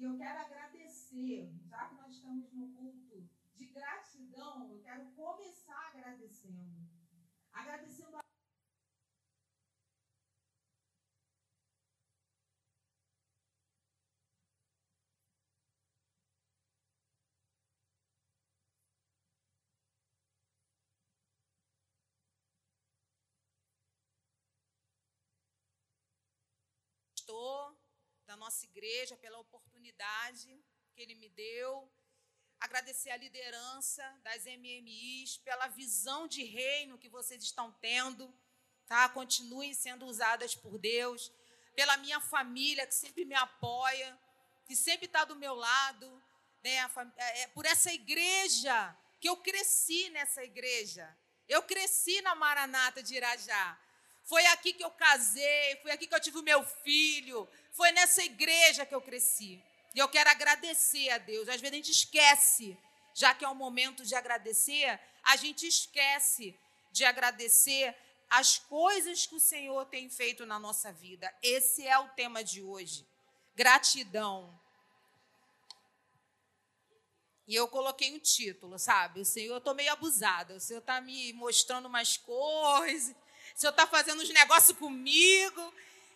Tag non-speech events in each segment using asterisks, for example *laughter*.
E eu quero agradecer, já que nós estamos no culto de gratidão, eu quero começar agradecendo. Agradecendo a pastor da nossa igreja pela oportunidade que ele me deu. Agradecer a liderança das MMIs pela visão de reino que vocês estão tendo, tá? Continuem sendo usadas por Deus, pela minha família que sempre me apoia, que sempre está do meu lado, né? É, é por essa igreja que eu cresci nessa igreja. Eu cresci na Maranata de Irajá. Foi aqui que eu casei, foi aqui que eu tive o meu filho, foi nessa igreja que eu cresci. E eu quero agradecer a Deus. Às vezes a gente esquece, já que é o momento de agradecer, a gente esquece de agradecer as coisas que o Senhor tem feito na nossa vida. Esse é o tema de hoje. Gratidão. E eu coloquei um título, sabe? O Senhor, eu estou meio abusada. O Senhor está me mostrando umas coisas o senhor está fazendo uns negócios comigo.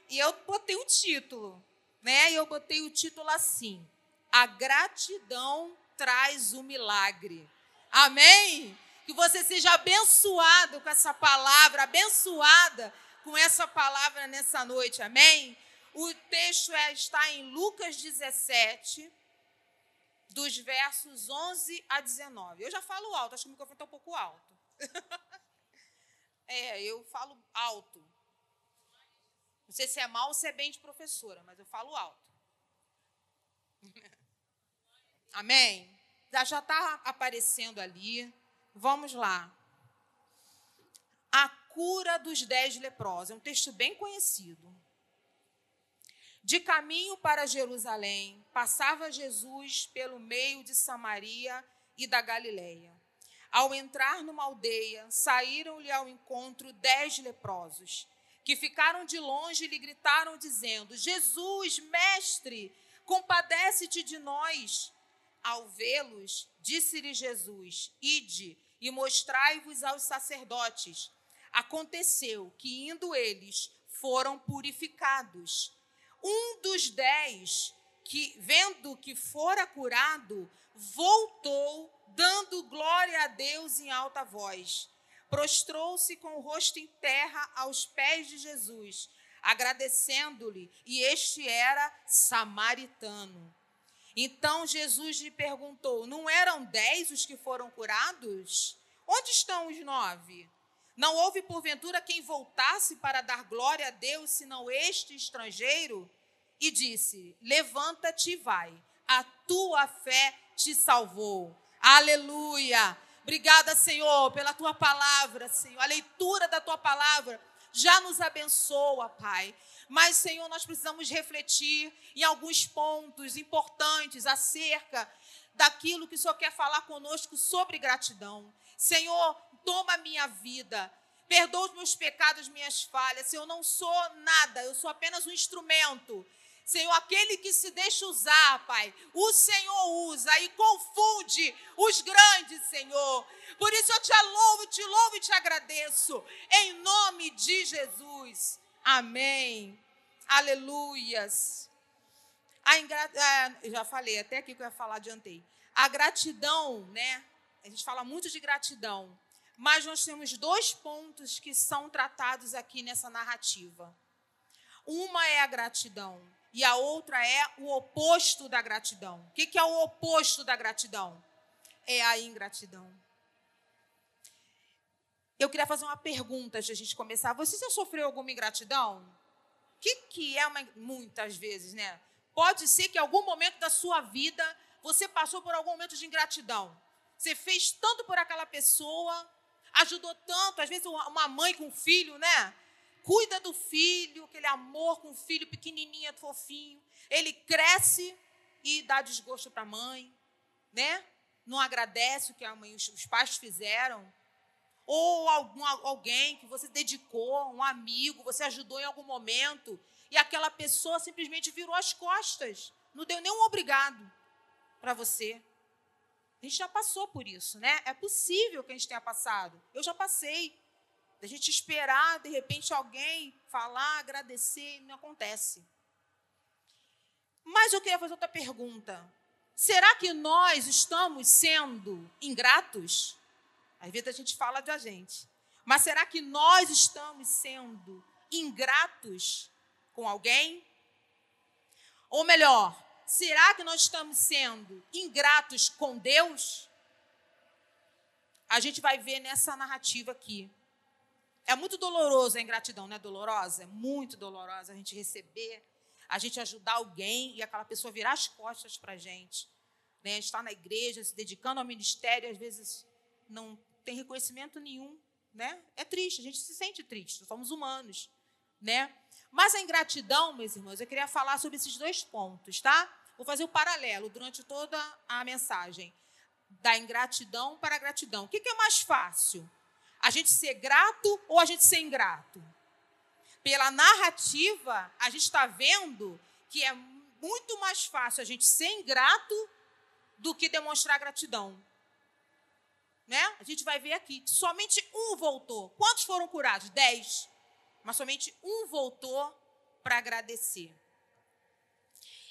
E eu botei um título, né? Eu botei o título assim: A gratidão traz o milagre. Amém? Que você seja abençoado com essa palavra, abençoada com essa palavra nessa noite. Amém? O texto é, está em Lucas 17, dos versos 11 a 19. Eu já falo alto, acho que o microfone está um pouco alto. *laughs* É, eu falo alto. Não sei se é mal ou se é bem de professora, mas eu falo alto. *laughs* Amém? Já está aparecendo ali. Vamos lá. A cura dos dez leprosos. É um texto bem conhecido. De caminho para Jerusalém, passava Jesus pelo meio de Samaria e da Galileia. Ao entrar numa aldeia, saíram-lhe ao encontro dez leprosos, que ficaram de longe lhe gritaram, dizendo: Jesus, mestre, compadece-te de nós. Ao vê-los, disse-lhe Jesus: Ide e mostrai-vos aos sacerdotes. Aconteceu que, indo eles, foram purificados. Um dos dez, que, vendo que fora curado, voltou dando glória a Deus em alta voz. Prostrou-se com o rosto em terra aos pés de Jesus, agradecendo-lhe, e este era samaritano. Então Jesus lhe perguntou: Não eram dez os que foram curados? Onde estão os nove? Não houve porventura quem voltasse para dar glória a Deus, senão este estrangeiro? E disse: Levanta-te e vai, a tua fé te salvou. Aleluia. Obrigada, Senhor, pela tua palavra, Senhor. A leitura da tua palavra já nos abençoa, Pai. Mas, Senhor, nós precisamos refletir em alguns pontos importantes acerca daquilo que o Senhor quer falar conosco sobre gratidão. Senhor, toma minha vida. Perdoa os meus pecados, minhas falhas. Senhor, eu não sou nada, eu sou apenas um instrumento Senhor, aquele que se deixa usar, Pai, o Senhor usa e confunde os grandes, Senhor. Por isso eu te louvo, te louvo e te agradeço, em nome de Jesus. Amém. Aleluias. A. É, já falei, até aqui que eu ia falar, adiantei. A gratidão, né? A gente fala muito de gratidão, mas nós temos dois pontos que são tratados aqui nessa narrativa. Uma é a gratidão e a outra é o oposto da gratidão. O que é o oposto da gratidão? É a ingratidão. Eu queria fazer uma pergunta antes de a gente começar. Você já sofreu alguma ingratidão? O que, que é uma. Muitas vezes, né? Pode ser que em algum momento da sua vida você passou por algum momento de ingratidão. Você fez tanto por aquela pessoa, ajudou tanto, às vezes uma mãe com um filho, né? Cuida do filho, aquele amor com o filho pequenininho, fofinho. Ele cresce e dá desgosto para a mãe, né? Não agradece o que a mãe, os pais fizeram. Ou algum, alguém que você dedicou, um amigo, você ajudou em algum momento, e aquela pessoa simplesmente virou as costas não deu nenhum obrigado para você. A gente já passou por isso, né? É possível que a gente tenha passado. Eu já passei. A gente esperar, de repente, alguém falar, agradecer, não acontece. Mas eu queria fazer outra pergunta. Será que nós estamos sendo ingratos? Às vezes a gente fala de a gente. Mas será que nós estamos sendo ingratos com alguém? Ou melhor, será que nós estamos sendo ingratos com Deus? A gente vai ver nessa narrativa aqui. É muito doloroso a ingratidão, não é dolorosa? É muito dolorosa a gente receber, a gente ajudar alguém e aquela pessoa virar as costas para a gente. Né? Estar na igreja, se dedicando ao ministério, às vezes não tem reconhecimento nenhum. Né? É triste, a gente se sente triste, somos humanos. Né? Mas a ingratidão, meus irmãos, eu queria falar sobre esses dois pontos, tá? Vou fazer o um paralelo durante toda a mensagem. Da ingratidão para a gratidão. O que é mais fácil? A gente ser grato ou a gente ser ingrato? Pela narrativa, a gente está vendo que é muito mais fácil a gente ser ingrato do que demonstrar gratidão. Né? A gente vai ver aqui que somente um voltou. Quantos foram curados? Dez. Mas somente um voltou para agradecer.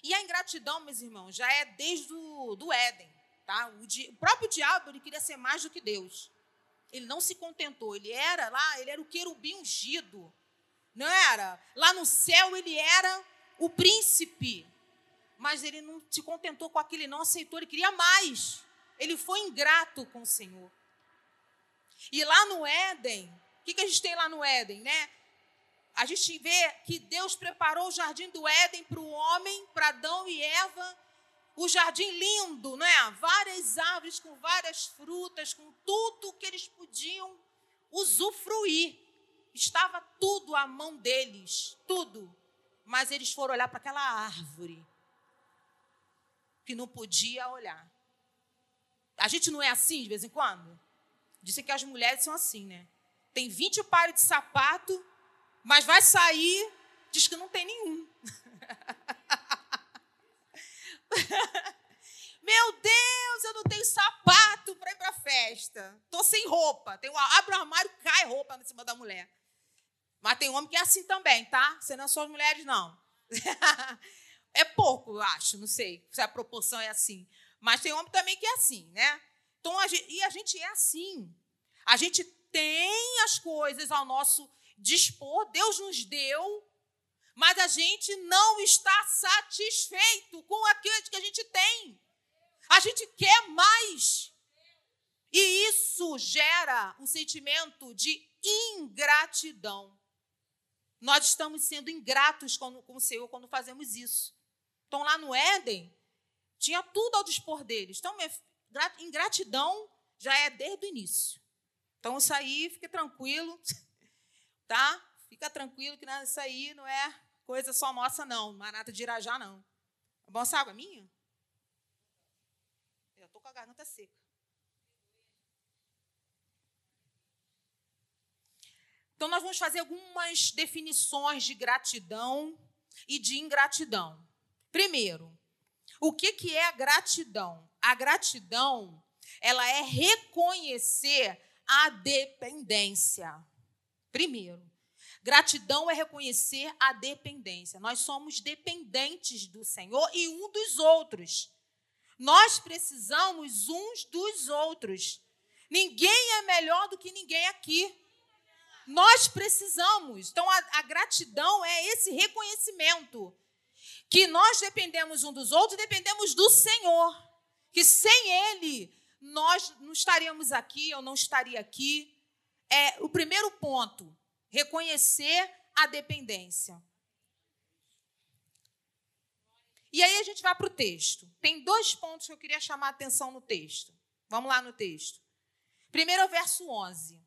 E a ingratidão, meus irmãos, já é desde o do Éden. Tá? O, di, o próprio diabo ele queria ser mais do que Deus. Ele não se contentou. Ele era lá, ele era o querubim ungido. Não era? Lá no céu ele era o príncipe. Mas ele não se contentou com aquilo, não aceitou, ele queria mais. Ele foi ingrato com o Senhor. E lá no Éden, o que, que a gente tem lá no Éden, né? A gente vê que Deus preparou o jardim do Éden para o homem, para Adão e Eva. O jardim lindo, não é? Várias árvores com várias frutas, com tudo que eles podiam usufruir. Estava tudo à mão deles, tudo. Mas eles foram olhar para aquela árvore que não podia olhar. A gente não é assim de vez em quando? Dizem que as mulheres são assim, né? Tem 20 pares de sapato mas vai sair, diz que não tem nenhum. *laughs* Meu Deus, eu não tenho sapato para ir para festa. Tô sem roupa. Tenho, abro o armário, cai roupa em cima da mulher. Mas tem homem que é assim também, tá? Você não são as mulheres, não. *laughs* é pouco, eu acho, não sei se a proporção é assim. Mas tem homem também que é assim, né? Então, a gente, e a gente é assim. A gente tem as coisas ao nosso dispor, Deus nos deu, mas a gente não está satisfeito com aquilo que a gente tem. A gente quer mais. E isso gera um sentimento de ingratidão. Nós estamos sendo ingratos com, com o Senhor quando fazemos isso. Então, lá no Éden, tinha tudo ao dispor deles. Então, ingratidão já é desde o início. Então, isso aí, fique tranquilo. *laughs* tá? Fica tranquilo que isso aí não é coisa só nossa, não. Manata de Irajá, não. Tá bom, essa água é minha? Eu estou com a garganta seca. Então, nós vamos fazer algumas definições de gratidão e de ingratidão. Primeiro, o que, que é a gratidão? A gratidão, ela é reconhecer a dependência. Primeiro, gratidão é reconhecer a dependência. Nós somos dependentes do Senhor e um dos outros. Nós precisamos uns dos outros. Ninguém é melhor do que ninguém aqui. Nós precisamos. Então, a, a gratidão é esse reconhecimento que nós dependemos um dos outros, dependemos do Senhor. Que sem Ele nós não estaríamos aqui, eu não estaria aqui é o primeiro ponto, reconhecer a dependência. E aí a gente vai para o texto. Tem dois pontos que eu queria chamar a atenção no texto. Vamos lá no texto. Primeiro, o verso 11.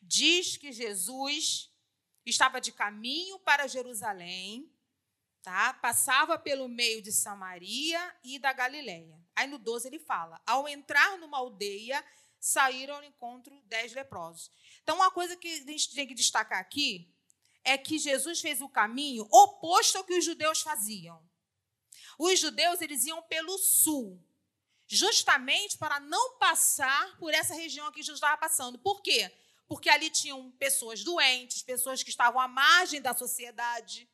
Diz que Jesus estava de caminho para Jerusalém, tá? Passava pelo meio de Samaria e da Galileia. Aí no 12 ele fala: ao entrar numa aldeia, saíram ao encontro dez leprosos. Então, uma coisa que a gente tem que destacar aqui é que Jesus fez o caminho oposto ao que os judeus faziam. os judeus eles iam pelo sul, justamente para não passar por essa região que Jesus estava passando. Por quê? Porque ali tinham pessoas doentes, pessoas que estavam à margem da sociedade,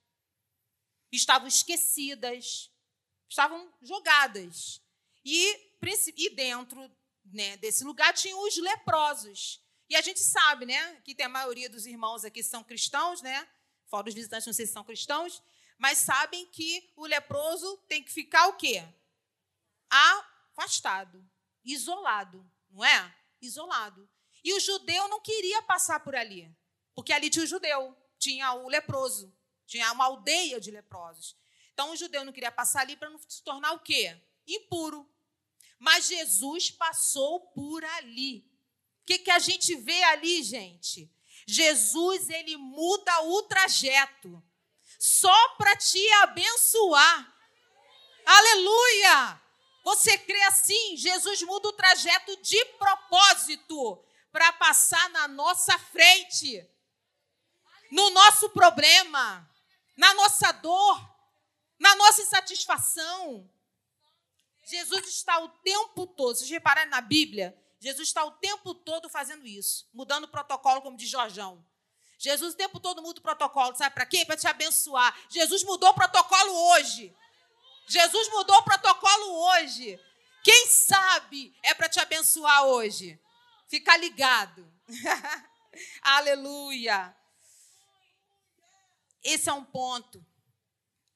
estavam esquecidas, estavam jogadas. E, e dentro né, desse lugar tinham os leprosos. E a gente sabe, né, que tem a maioria dos irmãos aqui são cristãos, né? Fora os visitantes, não sei se são cristãos, mas sabem que o leproso tem que ficar o quê? Afastado, isolado, não é? Isolado. E o judeu não queria passar por ali, porque ali tinha o judeu, tinha o leproso, tinha uma aldeia de leprosos. Então o judeu não queria passar ali para não se tornar o quê? Impuro. Mas Jesus passou por ali. O que, que a gente vê ali, gente? Jesus, ele muda o trajeto só para te abençoar. Aleluia! Você crê assim? Jesus muda o trajeto de propósito para passar na nossa frente, no nosso problema, na nossa dor, na nossa insatisfação. Jesus está o tempo todo, vocês repararem na Bíblia, Jesus está o tempo todo fazendo isso, mudando o protocolo, como diz Jorjão. Jesus o tempo todo muda o protocolo, sabe para quê? Para te abençoar. Jesus mudou o protocolo hoje. Jesus mudou o protocolo hoje. Quem sabe é para te abençoar hoje. Fica ligado. *laughs* Aleluia. Esse é um ponto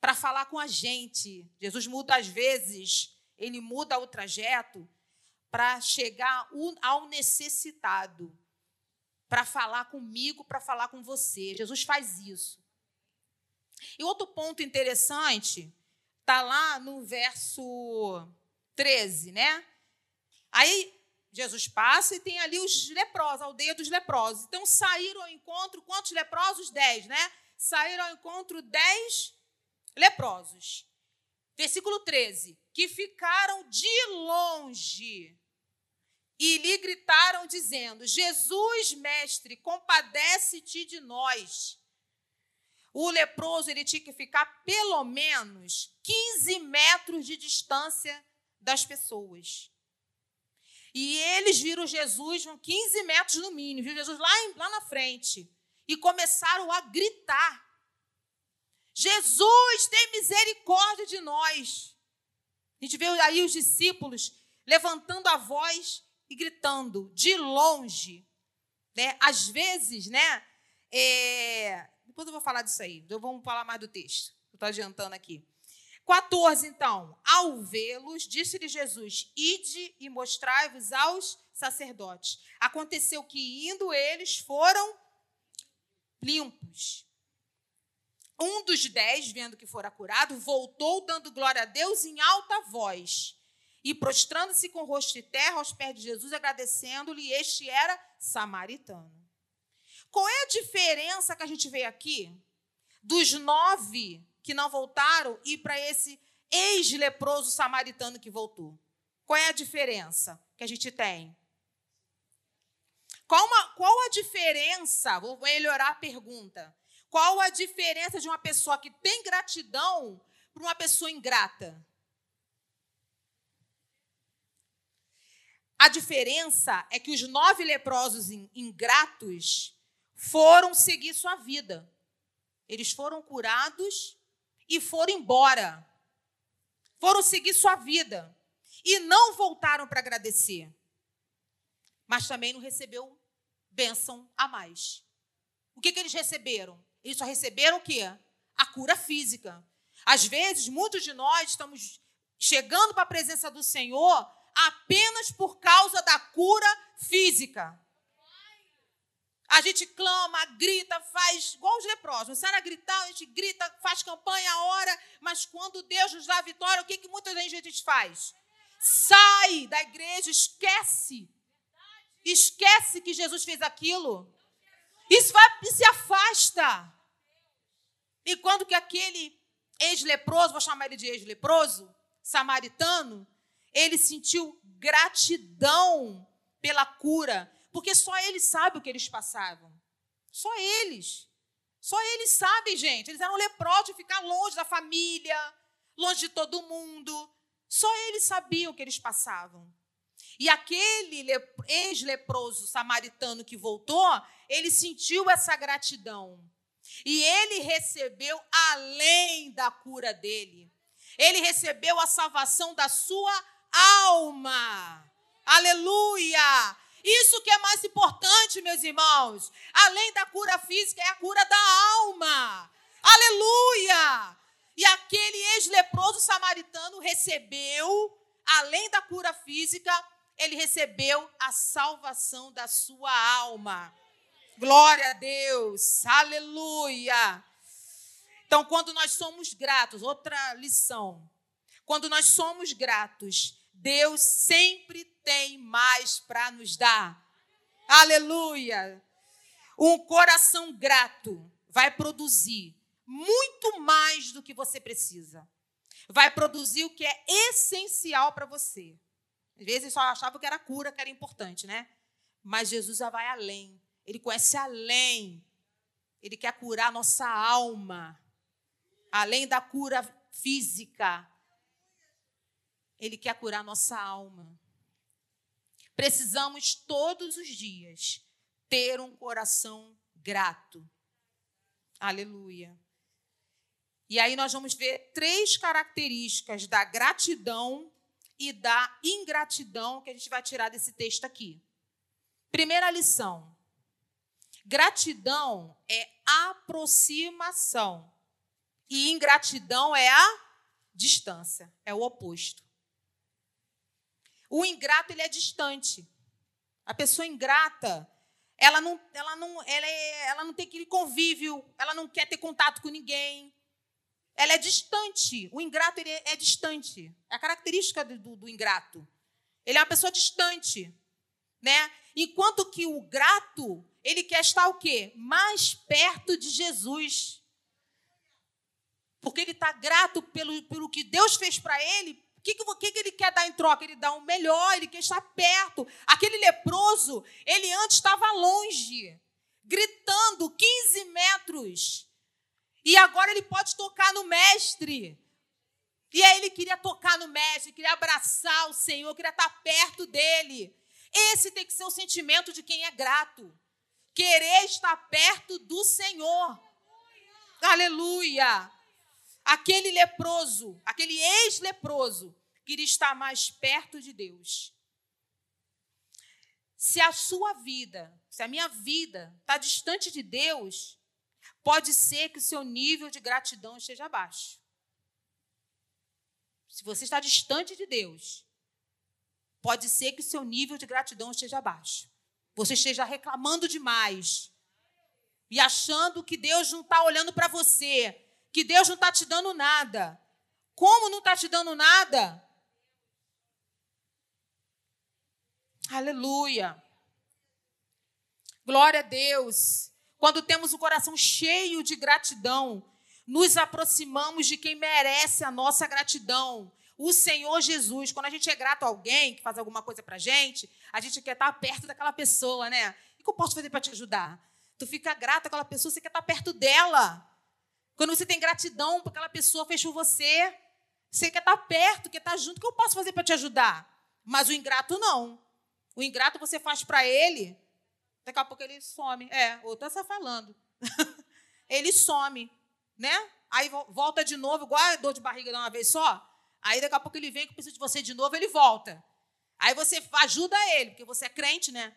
para falar com a gente. Jesus muda às vezes, ele muda o trajeto para chegar ao necessitado para falar comigo, para falar com você. Jesus faz isso. E outro ponto interessante está lá no verso 13, né? Aí Jesus passa e tem ali os leprosos, a aldeia dos leprosos. Então saíram ao encontro, quantos leprosos? Dez, né? Saíram ao encontro dez leprosos. Versículo 13. Que ficaram de longe e lhe gritaram, dizendo: Jesus, mestre, compadece-te de nós. O leproso ele tinha que ficar pelo menos 15 metros de distância das pessoas. E eles viram Jesus 15 metros no mínimo, viu Jesus lá, lá na frente. E começaram a gritar: Jesus, tem misericórdia de nós. A gente vê aí os discípulos levantando a voz e gritando de longe. Né? Às vezes, né? É... Depois eu vou falar disso aí. Eu vou falar mais do texto. Estou adiantando aqui. 14, então. Ao vê-los, disse-lhe Jesus: Ide e mostrai-vos aos sacerdotes. Aconteceu que, indo eles, foram limpos. Um dos dez, vendo que fora curado, voltou dando glória a Deus em alta voz e prostrando-se com o rosto de terra aos pés de Jesus, agradecendo-lhe, este era samaritano. Qual é a diferença que a gente vê aqui dos nove que não voltaram e para esse ex-leproso samaritano que voltou? Qual é a diferença que a gente tem? Qual, uma, qual a diferença? Vou melhorar a pergunta. Qual a diferença de uma pessoa que tem gratidão para uma pessoa ingrata? A diferença é que os nove leprosos ingratos foram seguir sua vida. Eles foram curados e foram embora. Foram seguir sua vida. E não voltaram para agradecer. Mas também não recebeu bênção a mais. O que, que eles receberam? Eles só receberam o quê? A cura física. Às vezes, muitos de nós estamos chegando para a presença do Senhor apenas por causa da cura física. A gente clama, grita, faz igual os leprosos. Sai a gritar, a gente grita, faz campanha, ora, mas quando Deus nos dá a vitória, o que, que muita gente faz? Sai da igreja, esquece. Esquece que Jesus fez aquilo. Isso vai se afasta. E quando que aquele ex-leproso, vou chamar ele de ex-leproso, samaritano, ele sentiu gratidão pela cura, porque só eles sabem o que eles passavam. Só eles. Só eles sabem, gente. Eles eram leprosos de ficar longe da família, longe de todo mundo. Só eles sabiam o que eles passavam. E aquele ex-leproso samaritano que voltou, ele sentiu essa gratidão. E ele recebeu além da cura dele. Ele recebeu a salvação da sua alma. Aleluia! Isso que é mais importante, meus irmãos. Além da cura física, é a cura da alma. Aleluia! E aquele ex-leproso samaritano recebeu, além da cura física, ele recebeu a salvação da sua alma. Glória a Deus. Aleluia. Então, quando nós somos gratos, outra lição. Quando nós somos gratos, Deus sempre tem mais para nos dar. Aleluia! Um coração grato vai produzir muito mais do que você precisa. Vai produzir o que é essencial para você. Às vezes só achava que era cura, que era importante, né? Mas Jesus já vai além. Ele conhece além. Ele quer curar a nossa alma. Além da cura física. Ele quer curar a nossa alma. Precisamos todos os dias ter um coração grato. Aleluia. E aí nós vamos ver três características da gratidão e da ingratidão que a gente vai tirar desse texto aqui. Primeira lição: gratidão é aproximação e ingratidão é a distância, é o oposto. O ingrato ele é distante. A pessoa ingrata, ela não, ela não, ela, é, ela não tem aquele convívio, ela não quer ter contato com ninguém. Ela é distante. O ingrato ele é, distante. É a característica do, do, do ingrato. Ele é uma pessoa distante, né? Enquanto que o grato, ele quer estar o quê? Mais perto de Jesus. Porque ele está grato pelo, pelo que Deus fez para ele, o que, que, que, ele quer dar em troca? Ele dá o um melhor, ele quer estar perto. Aquele leproso, ele antes estava longe, gritando 15 metros. E agora ele pode tocar no mestre. E aí ele queria tocar no mestre, queria abraçar o Senhor, queria estar perto dele. Esse tem que ser o sentimento de quem é grato. Querer estar perto do Senhor. Aleluia aquele leproso, aquele ex-leproso, queria estar mais perto de Deus. Se a sua vida, se a minha vida está distante de Deus, pode ser que o seu nível de gratidão esteja baixo. Se você está distante de Deus, pode ser que o seu nível de gratidão esteja baixo. Você esteja reclamando demais e achando que Deus não está olhando para você, que Deus não está te dando nada. Como não está te dando nada? Aleluia. Glória a Deus. Quando temos o coração cheio de gratidão, nos aproximamos de quem merece a nossa gratidão. O Senhor Jesus. Quando a gente é grato a alguém que faz alguma coisa para gente, a gente quer estar perto daquela pessoa, né? O que eu posso fazer para te ajudar? Tu fica grato àquela pessoa, você quer estar perto dela. Quando você tem gratidão por aquela pessoa fez por você, você quer estar perto, quer estar junto, o que eu posso fazer para te ajudar? Mas o ingrato não. O ingrato você faz para ele, daqui a pouco ele some. É, outra está falando. *laughs* ele some, né? Aí volta de novo, igual a dor de barriga de uma vez só. Aí daqui a pouco ele vem que precisa de você de novo, ele volta. Aí você ajuda ele, porque você é crente, né?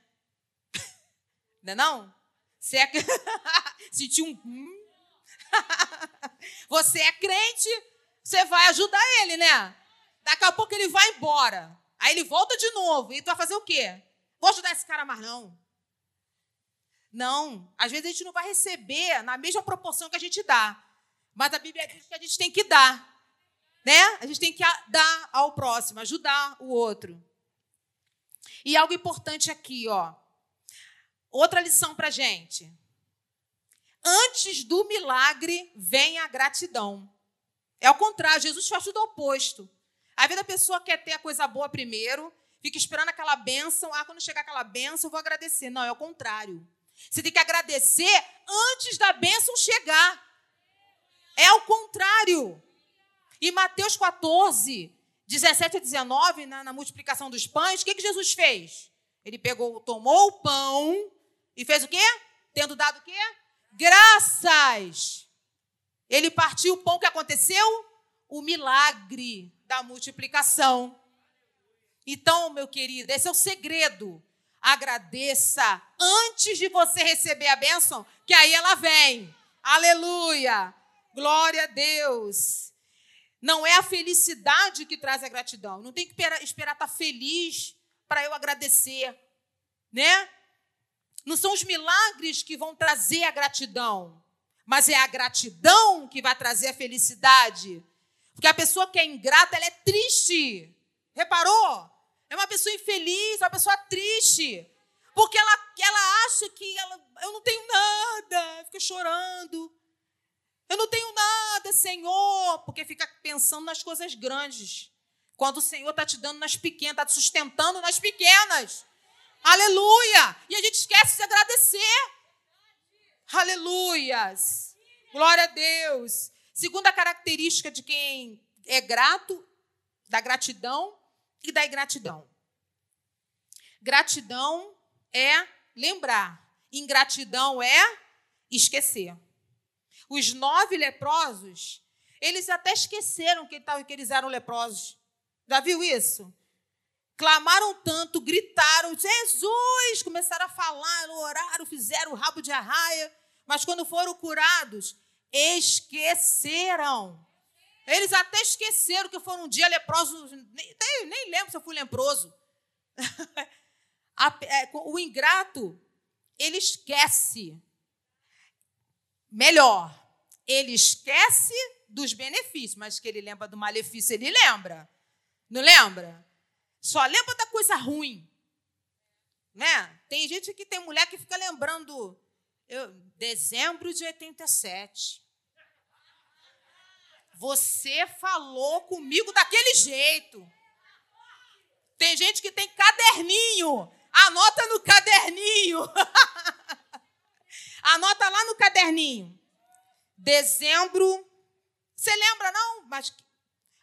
*laughs* Não é não? Você é... *laughs* Sentiu um... Hum, você é crente, você vai ajudar ele, né? Daqui a pouco ele vai embora. Aí ele volta de novo. E tu vai fazer o quê? Vou ajudar esse cara mais não. Não. Às vezes a gente não vai receber na mesma proporção que a gente dá. Mas a Bíblia diz que a gente tem que dar. Né? A gente tem que dar ao próximo, ajudar o outro. E algo importante aqui, ó. Outra lição pra gente. Antes do milagre vem a gratidão. É o contrário, Jesus faz tudo oposto. A vida da pessoa quer ter a coisa boa primeiro, fica esperando aquela bênção. Ah, quando chegar aquela bênção, eu vou agradecer. Não, é o contrário. Você tem que agradecer antes da bênção chegar. É o contrário. E Mateus 14, 17 a 19, na, na multiplicação dos pães, o que, que Jesus fez? Ele pegou, tomou o pão e fez o quê? Tendo dado o quê? Graças. Ele partiu o pão que aconteceu? O milagre da multiplicação. Então, meu querido, esse é o segredo. Agradeça antes de você receber a bênção, que aí ela vem. Aleluia! Glória a Deus. Não é a felicidade que traz a gratidão. Não tem que esperar estar feliz para eu agradecer, né? Não são os milagres que vão trazer a gratidão, mas é a gratidão que vai trazer a felicidade. Porque a pessoa que é ingrata, ela é triste. Reparou? É uma pessoa infeliz, uma pessoa triste. Porque ela, ela acha que ela, eu não tenho nada, fica chorando. Eu não tenho nada, Senhor, porque fica pensando nas coisas grandes. Quando o Senhor está te dando nas pequenas, está te sustentando nas pequenas. Aleluia! E a gente esquece de agradecer. Aleluias! Glória a Deus. Segunda característica de quem é grato, da gratidão e da ingratidão. Gratidão é lembrar, ingratidão é esquecer. Os nove leprosos, eles até esqueceram que, eles eram leprosos. Já viu isso? Clamaram tanto, gritaram, Jesus! Começaram a falar, oraram, fizeram o rabo de arraia. Mas quando foram curados, esqueceram. Eles até esqueceram que foram um dia leprosos. Nem, nem lembro se eu fui leproso. *laughs* É, o ingrato, ele esquece. Melhor, ele esquece dos benefícios, mas que ele lembra do malefício, ele lembra. Não lembra? Só lembra da coisa ruim. Né? Tem gente que tem mulher que fica lembrando eu, dezembro de 87. Você falou comigo daquele jeito. Tem gente que tem caderninho. Anota no caderninho. *laughs* Anota lá no caderninho. Dezembro. Você lembra, não? Mas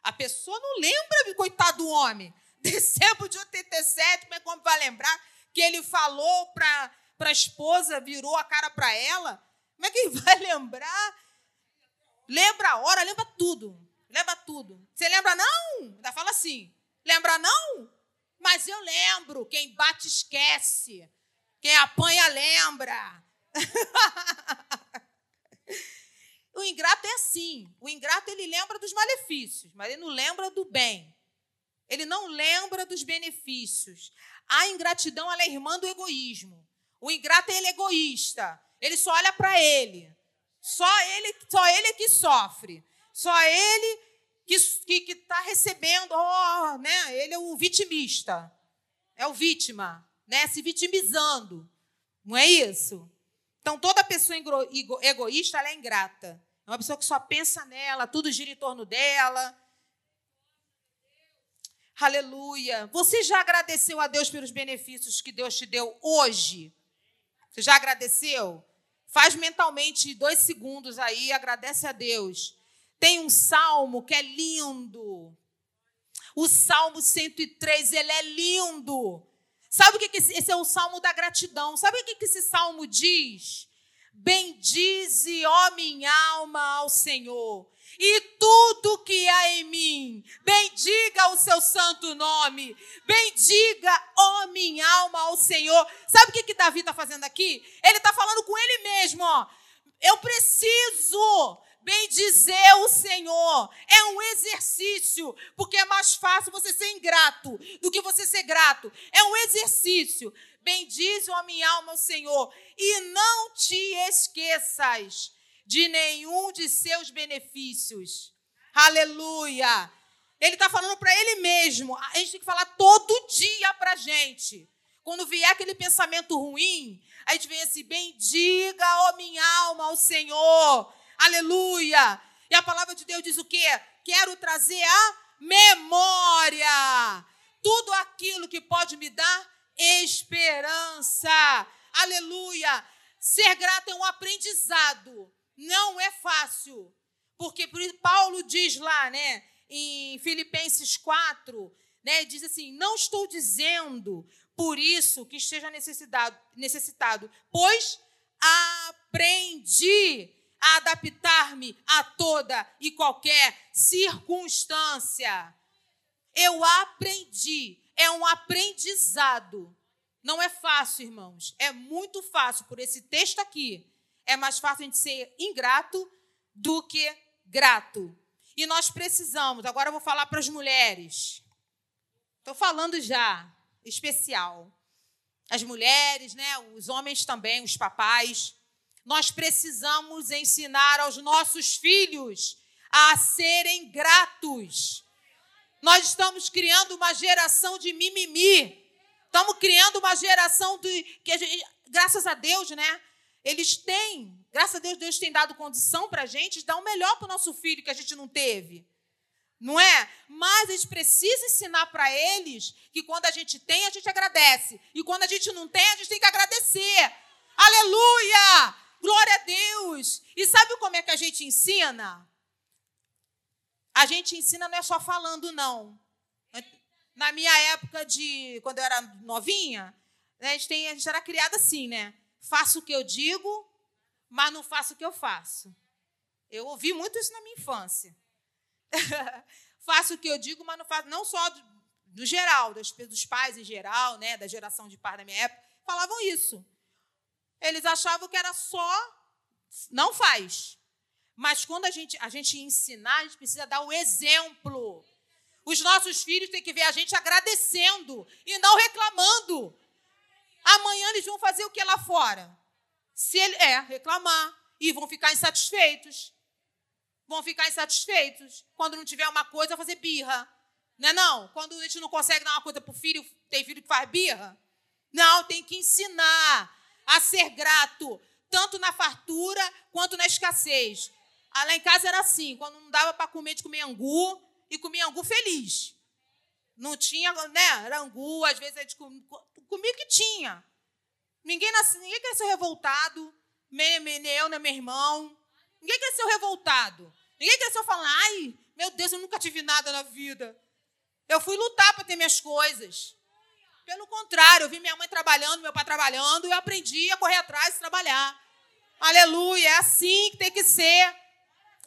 a pessoa não lembra, coitado do homem. *laughs* Dezembro de 87, como é como vai lembrar que ele falou para a esposa, virou a cara para ela? Como é que vai lembrar? Lembra a hora, lembra tudo. Lembra tudo. Você lembra não? Ainda fala assim. Lembra não? Mas eu lembro. Quem bate esquece. Quem apanha lembra. *laughs* O ingrato é assim. O ingrato ele lembra dos malefícios, mas ele não lembra do bem. Ele não lembra dos benefícios. A ingratidão ela é irmã do egoísmo. O ingrato ele é egoísta. Ele só olha para ele. Só ele, só ele que sofre. Só ele que que está recebendo. Oh, né? Ele é o vitimista. É o vítima, né? Se vitimizando. Não é isso? Então, toda pessoa egoísta ela é ingrata. É uma pessoa que só pensa nela, tudo gira em torno dela. Aleluia. Você já agradeceu a Deus pelos benefícios que Deus te deu hoje? Você já agradeceu? Faz mentalmente dois segundos aí, agradece a Deus. Tem um salmo que é lindo. O Salmo 103, ele é lindo. Sabe o que, que esse, esse é o salmo da gratidão? Sabe o que, que esse salmo diz? Bendize, ó minha alma, ao Senhor, e tudo que há em mim, bendiga o seu santo nome, bendiga, ó minha alma, ao Senhor. Sabe o que, que Davi está fazendo aqui? Ele está falando com mesmo, ó. Eu preciso Bem dizer o Senhor é um exercício, porque é mais fácil você ser ingrato do que você ser grato. É um exercício. Bendize a minha alma o Senhor e não te esqueças de nenhum de seus benefícios. Aleluia. Ele está falando para ele mesmo. A gente tem que falar todo dia para gente. Quando vier aquele pensamento ruim, a gente vem assim: bendiga, ó minha alma, ao Senhor Aleluia! E a palavra de Deus diz o quê? Quero trazer a memória. Tudo aquilo que pode me dar esperança. Aleluia! Ser grato é um aprendizado. Não é fácil. Porque Paulo diz lá, né, em Filipenses 4, né, diz assim: Não estou dizendo por isso que esteja necessitado, necessitado pois aprendi a adaptar-me a toda e qualquer circunstância. Eu aprendi, é um aprendizado. Não é fácil, irmãos. É muito fácil por esse texto aqui. É mais fácil a gente ser ingrato do que grato. E nós precisamos, agora eu vou falar para as mulheres. Estou falando já, especial. As mulheres, né, os homens também, os papais. Nós precisamos ensinar aos nossos filhos a serem gratos. Nós estamos criando uma geração de mimimi. Estamos criando uma geração de que gente, graças a Deus, né? Eles têm, graças a Deus, Deus tem dado condição para a gente dar o melhor para o nosso filho que a gente não teve. Não é? Mas a gente precisa ensinar para eles que quando a gente tem, a gente agradece. E quando a gente não tem, a gente tem que agradecer. Aleluia! Glória a Deus! E sabe como é que a gente ensina? A gente ensina não é só falando, não. Na minha época de. quando eu era novinha, né, a, gente tem, a gente era criada assim, né? Faço o que eu digo, mas não faço o que eu faço. Eu ouvi muito isso na minha infância. *laughs* faço o que eu digo, mas não faço. Não só do, geral, dos, dos, pais em geral, né, da geração de pais da minha época, falavam isso. Eles achavam que era só. Não faz. Mas quando a gente, a gente ensinar, a gente precisa dar o exemplo. Os nossos filhos têm que ver a gente agradecendo e não reclamando. Amanhã eles vão fazer o que lá fora? Se ele é reclamar e vão ficar insatisfeitos. Vão ficar insatisfeitos. Quando não tiver uma coisa, fazer birra. Não é não? Quando a gente não consegue dar uma coisa para o filho, tem filho que faz birra? Não, tem que ensinar a ser grato, tanto na fartura quanto na escassez. Ah, lá em casa era assim, quando não dava para comer, de comer angu, e comia angu feliz. Não tinha, né? Era angu, às vezes a gente comia o que tinha. Ninguém, nasce, ninguém cresceu revoltado, nem eu, nem meu irmão. Ninguém cresceu revoltado. Ninguém cresceu falando, ai, meu Deus, eu nunca tive nada na vida. Eu fui lutar para ter minhas coisas. Pelo contrário, eu vi minha mãe trabalhando, meu pai trabalhando, e eu aprendi a correr atrás e trabalhar. Aleluia, é assim que tem que ser.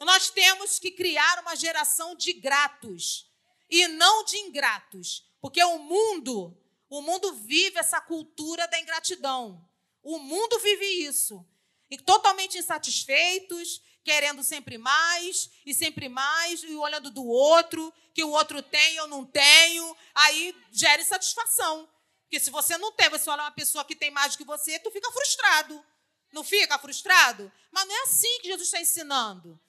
Nós temos que criar uma geração de gratos e não de ingratos, porque o mundo, o mundo vive essa cultura da ingratidão. O mundo vive isso. E totalmente insatisfeitos, querendo sempre mais e sempre mais, e olhando do outro, que o outro tem, eu não tenho, aí gera insatisfação. Porque se você não tem, você olha uma pessoa que tem mais do que você, tu fica frustrado. Não fica frustrado? Mas não é assim que Jesus está ensinando.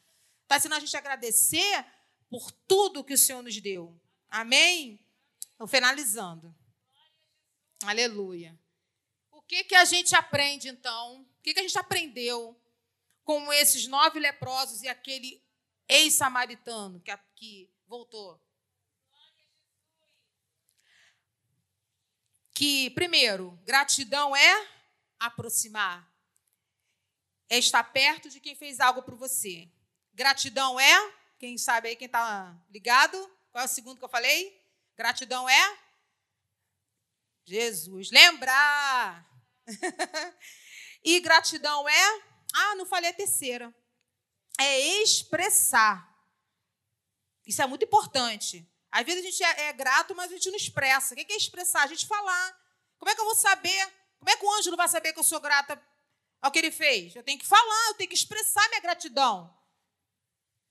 Está ensinando a gente a agradecer por tudo que o Senhor nos deu. Amém? Estou finalizando. Aleluia. O que, que a gente aprende, então? O que, que a gente aprendeu com esses nove leprosos e aquele ex-samaritano que, que voltou? Que, primeiro, gratidão é aproximar, é estar perto de quem fez algo por você. Gratidão é, quem sabe aí, quem está ligado, qual é o segundo que eu falei? Gratidão é Jesus. Lembrar. *laughs* e gratidão é, ah, não falei a terceira. É expressar. Isso é muito importante. Às vezes a gente é, é grato, mas a gente não expressa. O que é expressar? A gente falar. Como é que eu vou saber? Como é que o anjo não vai saber que eu sou grata ao que ele fez? Eu tenho que falar, eu tenho que expressar minha gratidão.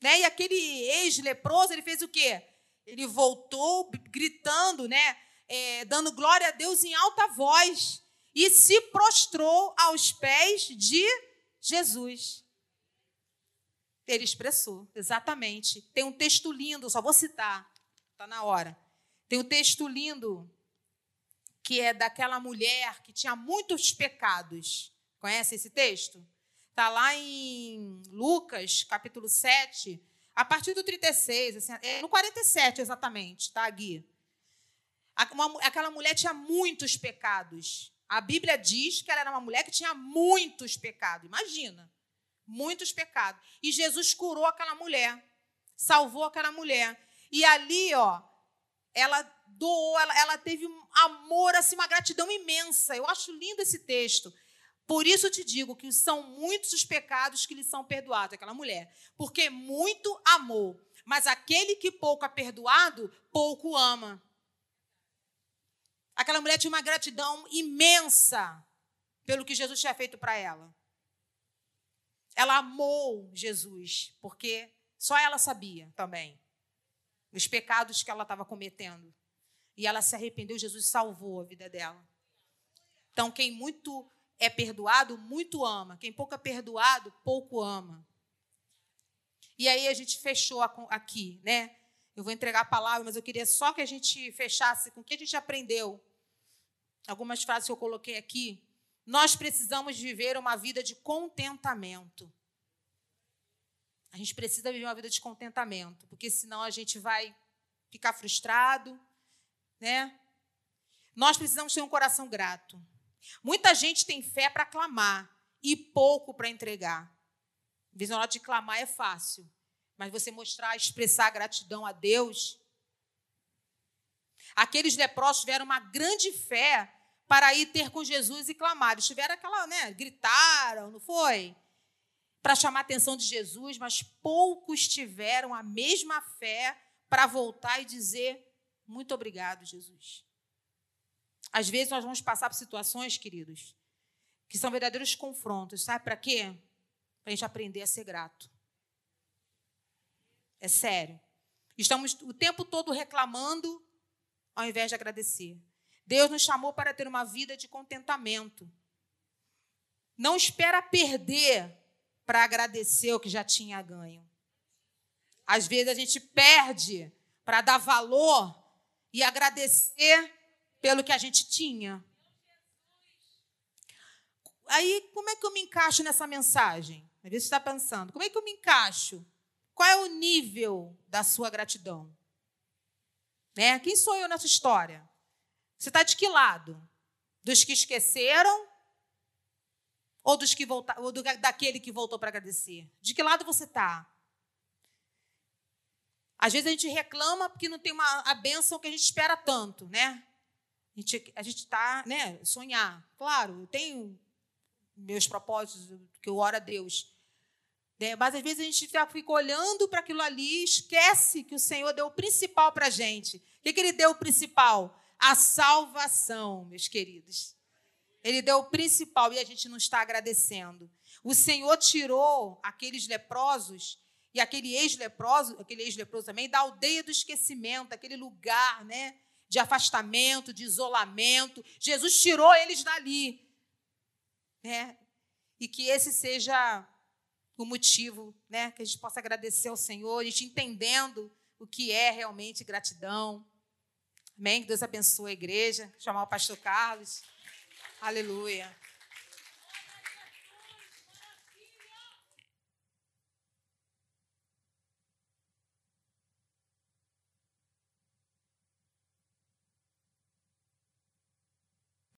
Né? E aquele ex-leproso, ele fez o quê? Ele voltou gritando, né? É, dando glória a Deus em alta voz e se prostrou aos pés de. Ele expressou, exatamente. Tem um texto lindo, só vou citar, está na hora. Tem um texto lindo que é daquela mulher que tinha muitos pecados. Conhece esse texto? Está lá em Lucas, capítulo 7, a partir do 36, assim, é no 47 exatamente, tá, Gui? Aquela mulher tinha muitos pecados. A Bíblia diz que ela era uma mulher que tinha muitos pecados. Imagina. muitos pecados. E Jesus curou aquela mulher, salvou aquela mulher. E ali, ó, ela doou, ela, ela teve um amor, assim, uma gratidão imensa. Eu acho lindo esse texto. Por isso te digo que são muitos os pecados que lhe são perdoados, aquela mulher. Porque muito amou. Mas aquele que pouco é perdoado, pouco ama. Aquela mulher tinha uma gratidão imensa pelo que Jesus tinha feito para ela. Ela amou Jesus, porque só ela sabia também os pecados que ela estava cometendo. E ela se arrependeu, Jesus salvou a vida dela. Então, quem muito é perdoado, muito ama. Quem pouco é perdoado, pouco ama. E aí a gente fechou aqui, né? Eu vou entregar a palavra, mas eu queria só que a gente fechasse com o que a gente aprendeu. Algumas frases que eu coloquei aqui. Nós precisamos viver uma vida de contentamento. A gente precisa viver uma vida de contentamento, porque senão a gente vai ficar frustrado, né? Nós precisamos ter um coração grato. Muita gente tem fé para clamar e pouco para entregar. Hora de clamar é fácil, mas você mostrar, expressar gratidão a Deus. Aqueles leprosos tiveram uma grande fé para ir ter com Jesus e clamar. Eles tiveram aquela, né? Gritaram, não foi? Para chamar a atenção de Jesus, mas poucos tiveram a mesma fé para voltar e dizer: Muito obrigado, Jesus. Às vezes nós vamos passar por situações, queridos, que são verdadeiros confrontos. Sabe para quê? Para a gente aprender a ser grato. É sério. Estamos o tempo todo reclamando ao invés de agradecer. Deus nos chamou para ter uma vida de contentamento. Não espera perder para agradecer o que já tinha ganho. Às vezes a gente perde para dar valor e agradecer pelo que a gente tinha. Aí, como é que eu me encaixo nessa mensagem? Às vezes você está pensando, como é que eu me encaixo? Qual é o nível da sua gratidão? Né? Quem sou eu nessa história? Você está de que lado? Dos que esqueceram ou dos que voltaram, ou do, daquele que voltou para agradecer? De que lado você está? Às vezes a gente reclama porque não tem uma, a bênção que a gente espera tanto, né? A gente a está, né, sonhar. Claro, eu tenho meus propósitos, que eu oro a Deus. Né? Mas às vezes a gente fica olhando para aquilo ali e esquece que o Senhor deu o principal para a gente. O que, que ele deu o principal? A salvação, meus queridos. Ele deu o principal e a gente não está agradecendo. O Senhor tirou aqueles leprosos e aquele ex-leproso, aquele ex-leproso também, da aldeia do esquecimento, aquele lugar, né? de afastamento, de isolamento. Jesus tirou eles dali. Né? E que esse seja o motivo, né? que a gente possa agradecer ao Senhor, a gente entendendo o que é realmente gratidão. Amém? Que Deus abençoe a igreja. Vou chamar o pastor Carlos. Aleluia.